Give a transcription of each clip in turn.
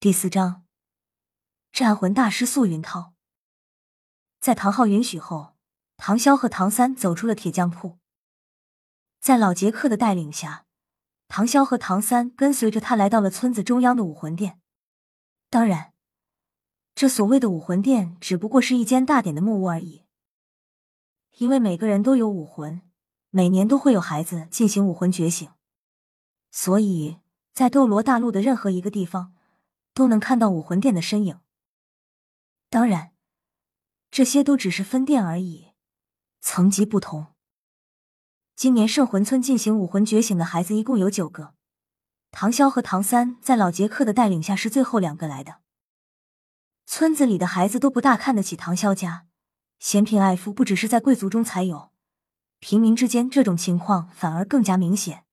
第四章，战魂大师素云涛。在唐昊允许后，唐潇和唐三走出了铁匠铺。在老杰克的带领下，唐潇和唐三跟随着他来到了村子中央的武魂殿。当然，这所谓的武魂殿只不过是一间大点的木屋而已。因为每个人都有武魂，每年都会有孩子进行武魂觉醒，所以在斗罗大陆的任何一个地方。都能看到武魂殿的身影。当然，这些都只是分店而已，层级不同。今年圣魂村进行武魂觉醒的孩子一共有九个，唐潇和唐三在老杰克的带领下是最后两个来的。村子里的孩子都不大看得起唐潇家，嫌贫爱富不只是在贵族中才有，平民之间这种情况反而更加明显。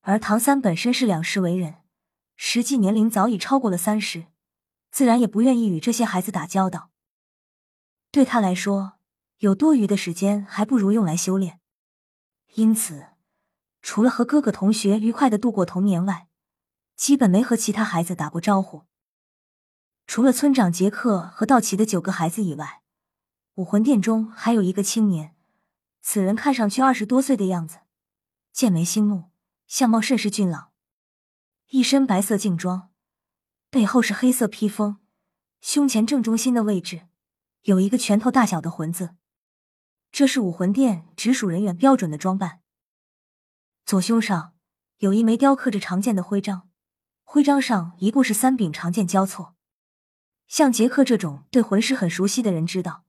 而唐三本身是两世为人。实际年龄早已超过了三十，自然也不愿意与这些孩子打交道。对他来说，有多余的时间还不如用来修炼。因此，除了和哥哥同学愉快的度过童年外，基本没和其他孩子打过招呼。除了村长杰克和道奇的九个孩子以外，武魂殿中还有一个青年，此人看上去二十多岁的样子，剑眉星目，相貌甚是俊朗。一身白色劲装，背后是黑色披风，胸前正中心的位置有一个拳头大小的魂字，这是武魂殿直属人员标准的装扮。左胸上有一枚雕刻着长剑的徽章，徽章上一共是三柄长剑交错。像杰克这种对魂师很熟悉的人知道，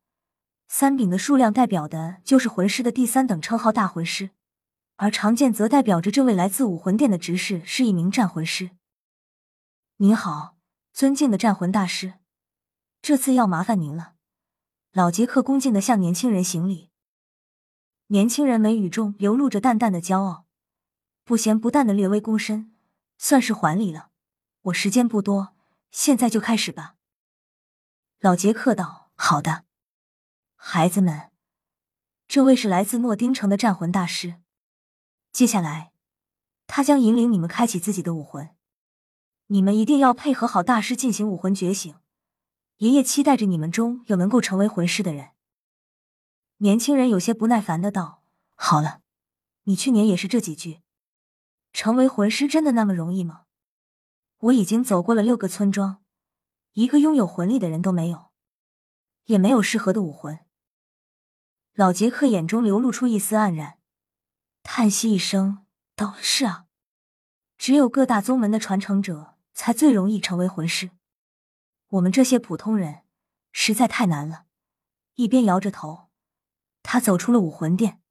三柄的数量代表的就是魂师的第三等称号大魂师。而长剑则代表着这位来自武魂殿的执事是一名战魂师。您好，尊敬的战魂大师，这次要麻烦您了。老杰克恭敬的向年轻人行礼。年轻人眉宇中流露着淡淡的骄傲，不咸不淡的略微躬身，算是还礼了。我时间不多，现在就开始吧。老杰克道：“好的，孩子们，这位是来自诺丁城的战魂大师。”接下来，他将引领你们开启自己的武魂。你们一定要配合好大师进行武魂觉醒。爷爷期待着你们中有能够成为魂师的人。年轻人有些不耐烦的道：“好了，你去年也是这几句。成为魂师真的那么容易吗？我已经走过了六个村庄，一个拥有魂力的人都没有，也没有适合的武魂。”老杰克眼中流露出一丝黯然。叹息一声，道：“是啊，只有各大宗门的传承者才最容易成为魂师，我们这些普通人实在太难了。”一边摇着头，他走出了武魂殿。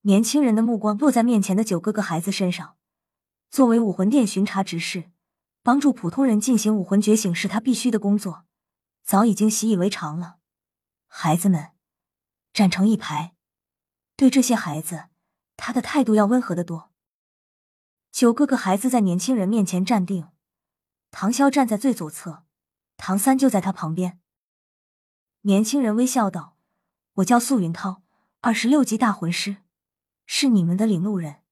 年轻人的目光落在面前的九个个孩子身上。作为武魂殿巡查执事，帮助普通人进行武魂觉醒是他必须的工作，早已经习以为常了。孩子们站成一排，对这些孩子。他的态度要温和的多。九个个孩子在年轻人面前站定，唐潇站在最左侧，唐三就在他旁边。年轻人微笑道：“我叫素云涛，二十六级大魂师，是你们的领路人。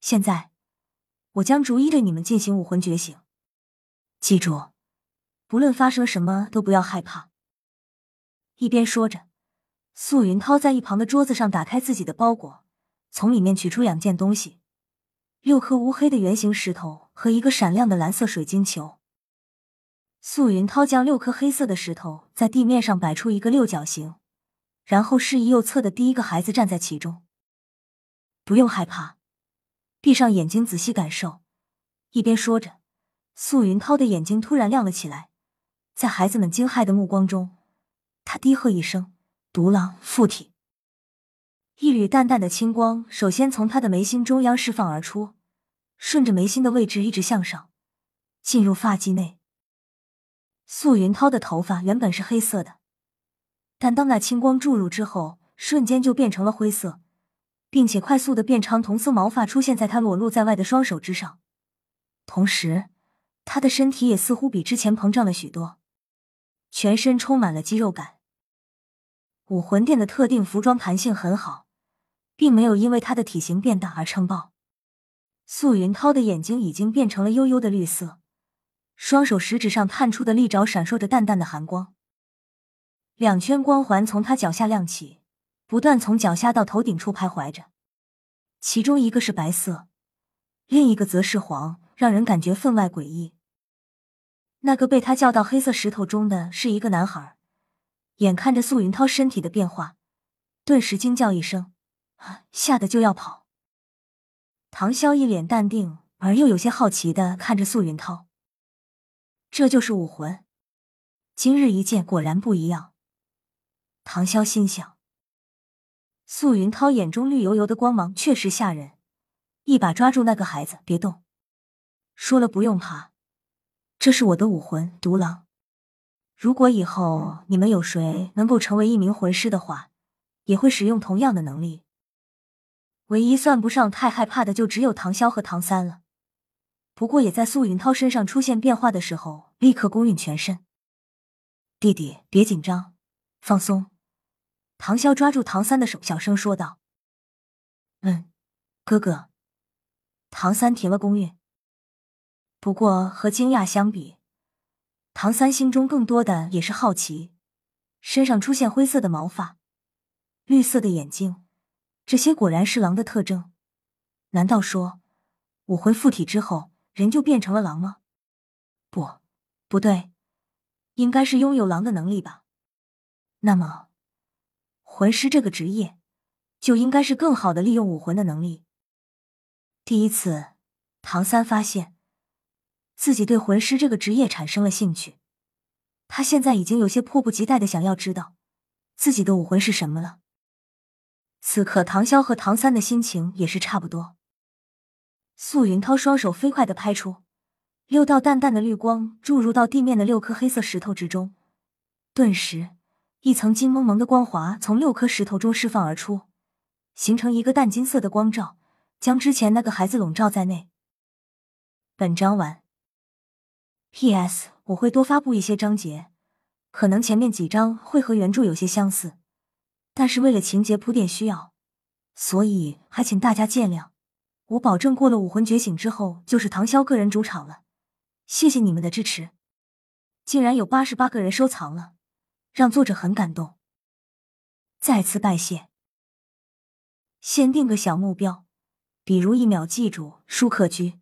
现在，我将逐一对你们进行武魂觉醒。记住，不论发生什么都不要害怕。”一边说着，素云涛在一旁的桌子上打开自己的包裹。从里面取出两件东西：六颗乌黑的圆形石头和一个闪亮的蓝色水晶球。素云涛将六颗黑色的石头在地面上摆出一个六角形，然后示意右侧的第一个孩子站在其中。不用害怕，闭上眼睛仔细感受。一边说着，素云涛的眼睛突然亮了起来，在孩子们惊骇的目光中，他低喝一声：“独狼附体。”一缕淡淡的青光首先从他的眉心中央释放而出，顺着眉心的位置一直向上，进入发际内。素云涛的头发原本是黑色的，但当那青光注入之后，瞬间就变成了灰色，并且快速的变长同色毛发出现在他裸露在外的双手之上。同时，他的身体也似乎比之前膨胀了许多，全身充满了肌肉感。武魂殿的特定服装弹性很好。并没有因为他的体型变大而撑爆。素云涛的眼睛已经变成了幽幽的绿色，双手食指上探出的利爪闪烁着淡淡的寒光，两圈光环从他脚下亮起，不断从脚下到头顶处徘徊着。其中一个是白色，另一个则是黄，让人感觉分外诡异。那个被他叫到黑色石头中的是一个男孩，眼看着素云涛身体的变化，顿时惊叫一声，吓得就要跑。唐潇一脸淡定而又有些好奇的看着素云涛。这就是武魂，今日一见果然不一样。唐潇心想。素云涛眼中绿油油的光芒确实吓人，一把抓住那个孩子，别动。说了不用怕，这是我的武魂独狼。如果以后你们有谁能够成为一名魂师的话，也会使用同样的能力。唯一算不上太害怕的，就只有唐潇和唐三了。不过，也在素云涛身上出现变化的时候，立刻攻晕全身。弟弟，别紧张，放松。唐潇抓住唐三的手，小声说道：“嗯，哥哥。”唐三停了攻运。不过和惊讶相比，唐三心中更多的也是好奇。身上出现灰色的毛发，绿色的眼睛，这些果然是狼的特征。难道说武魂附体之后？人就变成了狼吗？不，不对，应该是拥有狼的能力吧。那么，魂师这个职业就应该是更好的利用武魂的能力。第一次，唐三发现自己对魂师这个职业产生了兴趣，他现在已经有些迫不及待的想要知道自己的武魂是什么了。此刻，唐潇和唐三的心情也是差不多。素云涛双手飞快的拍出，六道淡淡的绿光注入到地面的六颗黑色石头之中，顿时，一层金蒙蒙的光华从六颗石头中释放而出，形成一个淡金色的光罩，将之前那个孩子笼罩在内。本章完。P.S. 我会多发布一些章节，可能前面几章会和原著有些相似，但是为了情节铺垫需要，所以还请大家见谅。我保证，过了武魂觉醒之后，就是唐潇个人主场了。谢谢你们的支持，竟然有八十八个人收藏了，让作者很感动。再次拜谢。先定个小目标，比如一秒记住舒克居。